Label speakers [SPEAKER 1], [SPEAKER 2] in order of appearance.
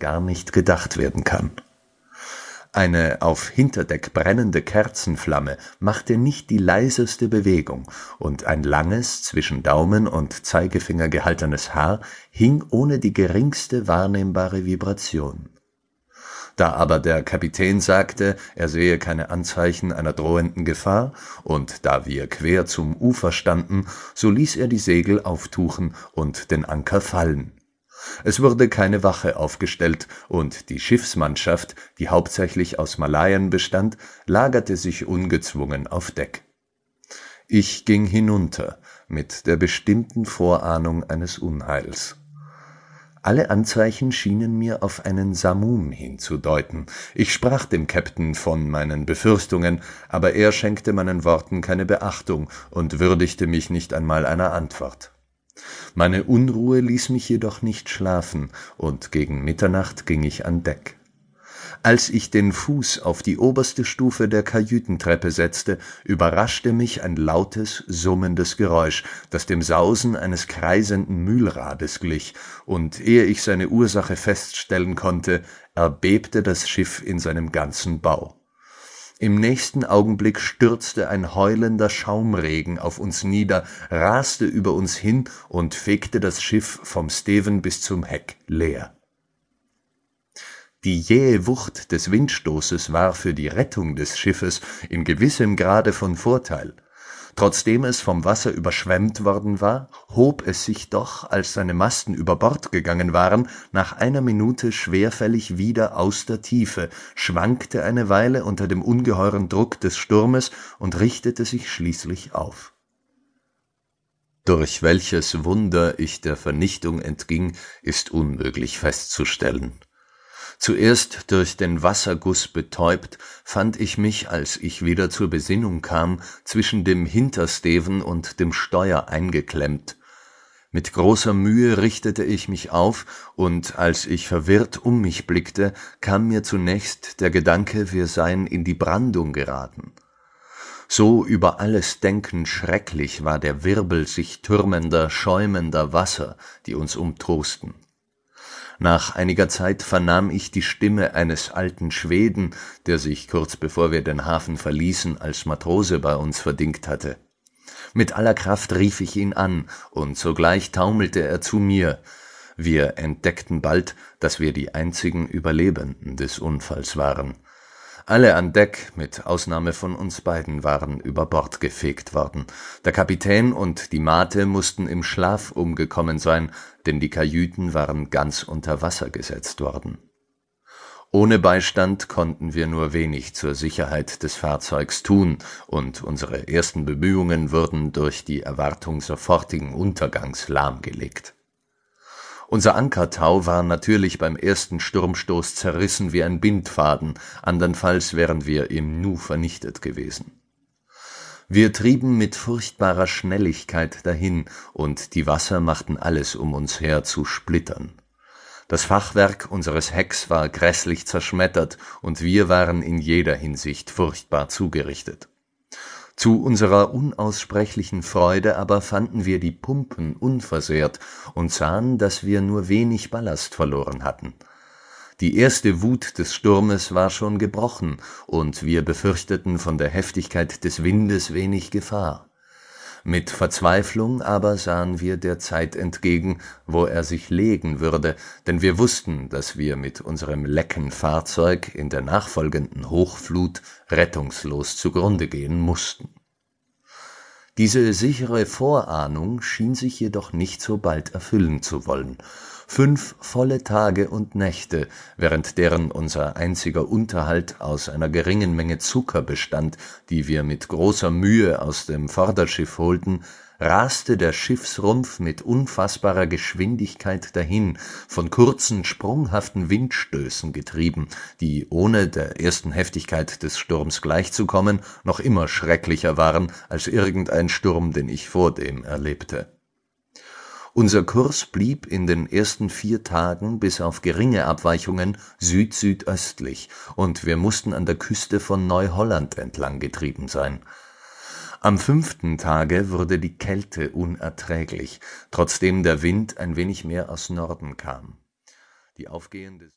[SPEAKER 1] gar nicht gedacht werden kann. Eine auf Hinterdeck brennende Kerzenflamme machte nicht die leiseste Bewegung, und ein langes, zwischen Daumen und Zeigefinger gehaltenes Haar hing ohne die geringste wahrnehmbare Vibration. Da aber der Kapitän sagte, er sehe keine Anzeichen einer drohenden Gefahr, und da wir quer zum Ufer standen, so ließ er die Segel auftuchen und den Anker fallen es wurde keine Wache aufgestellt, und die Schiffsmannschaft, die hauptsächlich aus Malaien bestand, lagerte sich ungezwungen auf Deck. Ich ging hinunter mit der bestimmten Vorahnung eines Unheils. Alle Anzeichen schienen mir auf einen Samum hinzudeuten. Ich sprach dem Käpt'n von meinen Befürchtungen, aber er schenkte meinen Worten keine Beachtung und würdigte mich nicht einmal einer Antwort. Meine Unruhe ließ mich jedoch nicht schlafen, und gegen Mitternacht ging ich an Deck. Als ich den Fuß auf die oberste Stufe der Kajütentreppe setzte, überraschte mich ein lautes, summendes Geräusch, das dem Sausen eines kreisenden Mühlrades glich, und ehe ich seine Ursache feststellen konnte, erbebte das Schiff in seinem ganzen Bau. Im nächsten Augenblick stürzte ein heulender Schaumregen auf uns nieder, raste über uns hin und fegte das Schiff vom Steven bis zum Heck leer. Die jähe Wucht des Windstoßes war für die Rettung des Schiffes in gewissem Grade von Vorteil Trotzdem es vom Wasser überschwemmt worden war, hob es sich doch, als seine Masten über Bord gegangen waren, nach einer Minute schwerfällig wieder aus der Tiefe, schwankte eine Weile unter dem ungeheuren Druck des Sturmes und richtete sich schließlich auf. Durch welches Wunder ich der Vernichtung entging, ist unmöglich festzustellen Zuerst durch den Wasserguß betäubt, fand ich mich, als ich wieder zur Besinnung kam, zwischen dem Hintersteven und dem Steuer eingeklemmt. Mit großer Mühe richtete ich mich auf, und als ich verwirrt um mich blickte, kam mir zunächst der Gedanke, wir seien in die Brandung geraten. So über alles Denken schrecklich war der Wirbel sich türmender, schäumender Wasser, die uns umtosten. Nach einiger Zeit vernahm ich die Stimme eines alten Schweden, der sich kurz bevor wir den Hafen verließen als Matrose bei uns verdingt hatte. Mit aller Kraft rief ich ihn an, und sogleich taumelte er zu mir. Wir entdeckten bald, dass wir die einzigen Überlebenden des Unfalls waren. Alle an Deck, mit Ausnahme von uns beiden, waren über Bord gefegt worden. Der Kapitän und die Mate mussten im Schlaf umgekommen sein, denn die Kajüten waren ganz unter Wasser gesetzt worden. Ohne Beistand konnten wir nur wenig zur Sicherheit des Fahrzeugs tun, und unsere ersten Bemühungen wurden durch die Erwartung sofortigen Untergangs lahmgelegt unser Ankertau war natürlich beim ersten Sturmstoß zerrissen wie ein Bindfaden, andernfalls wären wir im Nu vernichtet gewesen. Wir trieben mit furchtbarer Schnelligkeit dahin, und die Wasser machten alles um uns her zu Splittern. Das Fachwerk unseres Hecks war gräßlich zerschmettert, und wir waren in jeder Hinsicht furchtbar zugerichtet zu unserer unaussprechlichen Freude aber fanden wir die Pumpen unversehrt und sahen, dass wir nur wenig Ballast verloren hatten. Die erste Wut des Sturmes war schon gebrochen, und wir befürchteten von der Heftigkeit des Windes wenig Gefahr. Mit Verzweiflung aber sahen wir der Zeit entgegen, wo er sich legen würde, denn wir wussten, dass wir mit unserem lecken Fahrzeug in der nachfolgenden Hochflut rettungslos zugrunde gehen mussten. Diese sichere Vorahnung schien sich jedoch nicht so bald erfüllen zu wollen fünf volle Tage und Nächte, während deren unser einziger Unterhalt aus einer geringen Menge Zucker bestand, die wir mit großer Mühe aus dem Vorderschiff holten, raste der Schiffsrumpf mit unfaßbarer Geschwindigkeit dahin, von kurzen, sprunghaften Windstößen getrieben, die, ohne der ersten Heftigkeit des Sturms gleichzukommen, noch immer schrecklicher waren als irgendein Sturm, den ich vordem erlebte unser Kurs blieb in den ersten vier Tagen bis auf geringe Abweichungen süd-südöstlich, und wir mussten an der Küste von Neuholland entlang getrieben sein. Am fünften Tage wurde die Kälte unerträglich, trotzdem der Wind ein wenig mehr aus Norden kam Die aufgehende